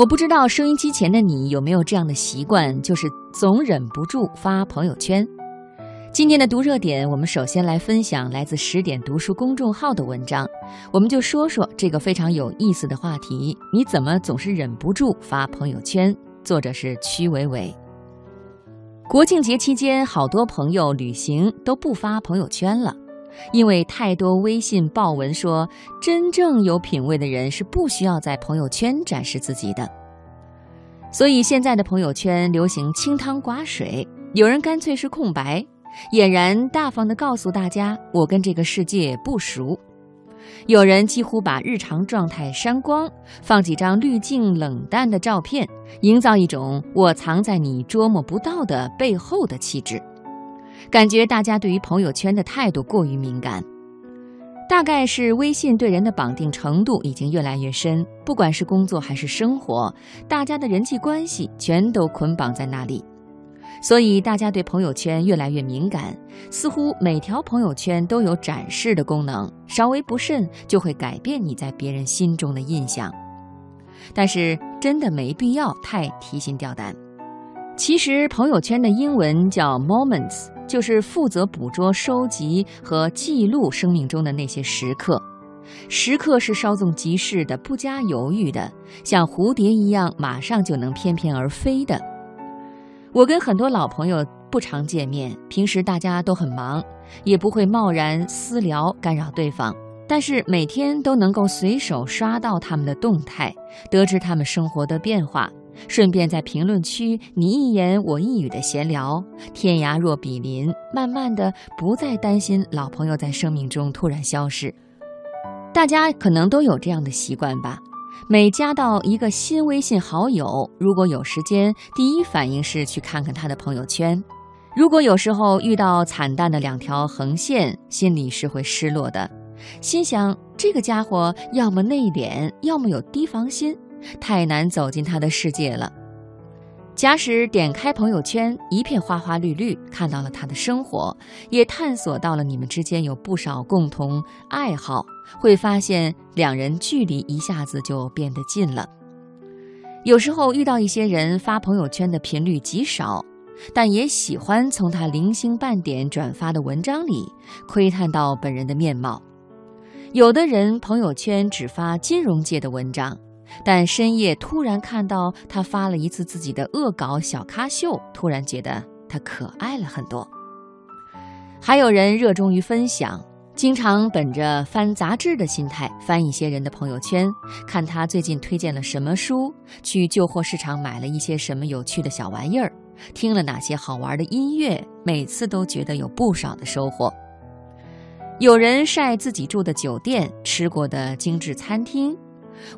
我不知道收音机前的你有没有这样的习惯，就是总忍不住发朋友圈。今天的读热点，我们首先来分享来自十点读书公众号的文章，我们就说说这个非常有意思的话题：你怎么总是忍不住发朋友圈？作者是曲伟伟。国庆节期间，好多朋友旅行都不发朋友圈了，因为太多微信爆文说，真正有品位的人是不需要在朋友圈展示自己的。所以现在的朋友圈流行清汤寡水，有人干脆是空白。俨然大方地告诉大家：“我跟这个世界不熟。”有人几乎把日常状态删光，放几张滤镜冷淡的照片，营造一种“我藏在你捉摸不到的背后的”气质。感觉大家对于朋友圈的态度过于敏感，大概是微信对人的绑定程度已经越来越深，不管是工作还是生活，大家的人际关系全都捆绑在那里。所以，大家对朋友圈越来越敏感，似乎每条朋友圈都有展示的功能，稍微不慎就会改变你在别人心中的印象。但是，真的没必要太提心吊胆。其实，朋友圈的英文叫 moments，就是负责捕捉、收集和记录生命中的那些时刻。时刻是稍纵即逝的，不加犹豫的，像蝴蝶一样，马上就能翩翩而飞的。我跟很多老朋友不常见面，平时大家都很忙，也不会贸然私聊干扰对方。但是每天都能够随手刷到他们的动态，得知他们生活的变化，顺便在评论区你一言我一语的闲聊，天涯若比邻，慢慢的不再担心老朋友在生命中突然消失。大家可能都有这样的习惯吧。每加到一个新微信好友，如果有时间，第一反应是去看看他的朋友圈。如果有时候遇到惨淡的两条横线，心里是会失落的，心想这个家伙要么内敛，要么有提防心，太难走进他的世界了。假使点开朋友圈，一片花花绿绿，看到了他的生活，也探索到了你们之间有不少共同爱好，会发现两人距离一下子就变得近了。有时候遇到一些人发朋友圈的频率极少，但也喜欢从他零星半点转发的文章里窥探到本人的面貌。有的人朋友圈只发金融界的文章。但深夜突然看到他发了一次自己的恶搞小咖秀，突然觉得他可爱了很多。还有人热衷于分享，经常本着翻杂志的心态翻一些人的朋友圈，看他最近推荐了什么书，去旧货市场买了一些什么有趣的小玩意儿，听了哪些好玩的音乐，每次都觉得有不少的收获。有人晒自己住的酒店、吃过的精致餐厅。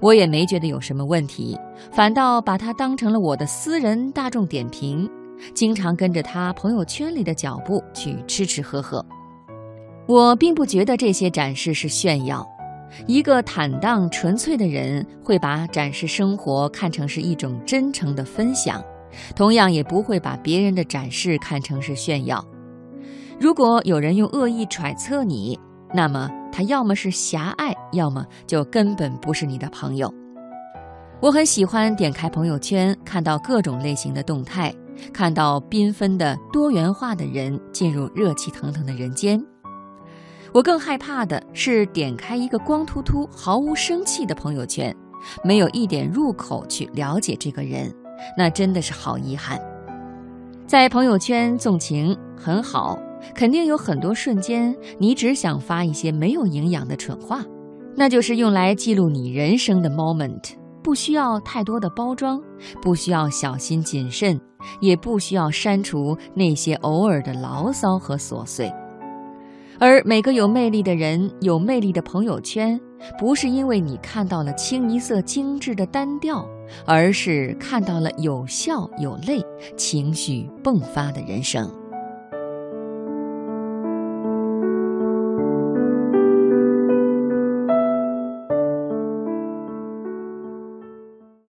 我也没觉得有什么问题，反倒把它当成了我的私人大众点评，经常跟着他朋友圈里的脚步去吃吃喝喝。我并不觉得这些展示是炫耀，一个坦荡纯粹的人会把展示生活看成是一种真诚的分享，同样也不会把别人的展示看成是炫耀。如果有人用恶意揣测你，那么。他要么是狭隘，要么就根本不是你的朋友。我很喜欢点开朋友圈，看到各种类型的动态，看到缤纷的多元化的人进入热气腾腾的人间。我更害怕的是点开一个光秃秃、毫无生气的朋友圈，没有一点入口去了解这个人，那真的是好遗憾。在朋友圈纵情很好。肯定有很多瞬间，你只想发一些没有营养的蠢话，那就是用来记录你人生的 moment，不需要太多的包装，不需要小心谨慎，也不需要删除那些偶尔的牢骚和琐碎。而每个有魅力的人，有魅力的朋友圈，不是因为你看到了清一色精致的单调，而是看到了有笑有泪、情绪迸发的人生。